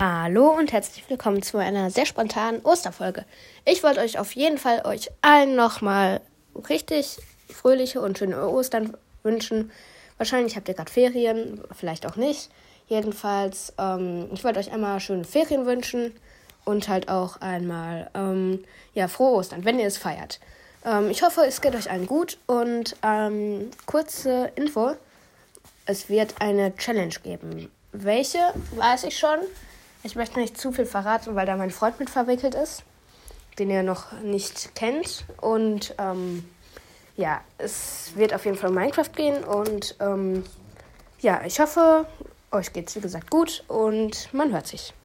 Hallo und herzlich willkommen zu einer sehr spontanen Osterfolge. Ich wollte euch auf jeden Fall euch allen nochmal richtig fröhliche und schöne Ostern wünschen. Wahrscheinlich habt ihr gerade Ferien, vielleicht auch nicht. Jedenfalls, ähm, ich wollte euch einmal schöne Ferien wünschen und halt auch einmal, ähm, ja, frohe Ostern, wenn ihr es feiert. Ähm, ich hoffe, es geht euch allen gut und ähm, kurze Info. Es wird eine Challenge geben. Welche, weiß ich schon. Ich möchte nicht zu viel verraten, weil da mein Freund mit verwickelt ist, den ihr noch nicht kennt. Und ähm, ja, es wird auf jeden Fall um Minecraft gehen. Und ähm, ja, ich hoffe, euch geht es wie gesagt gut und man hört sich.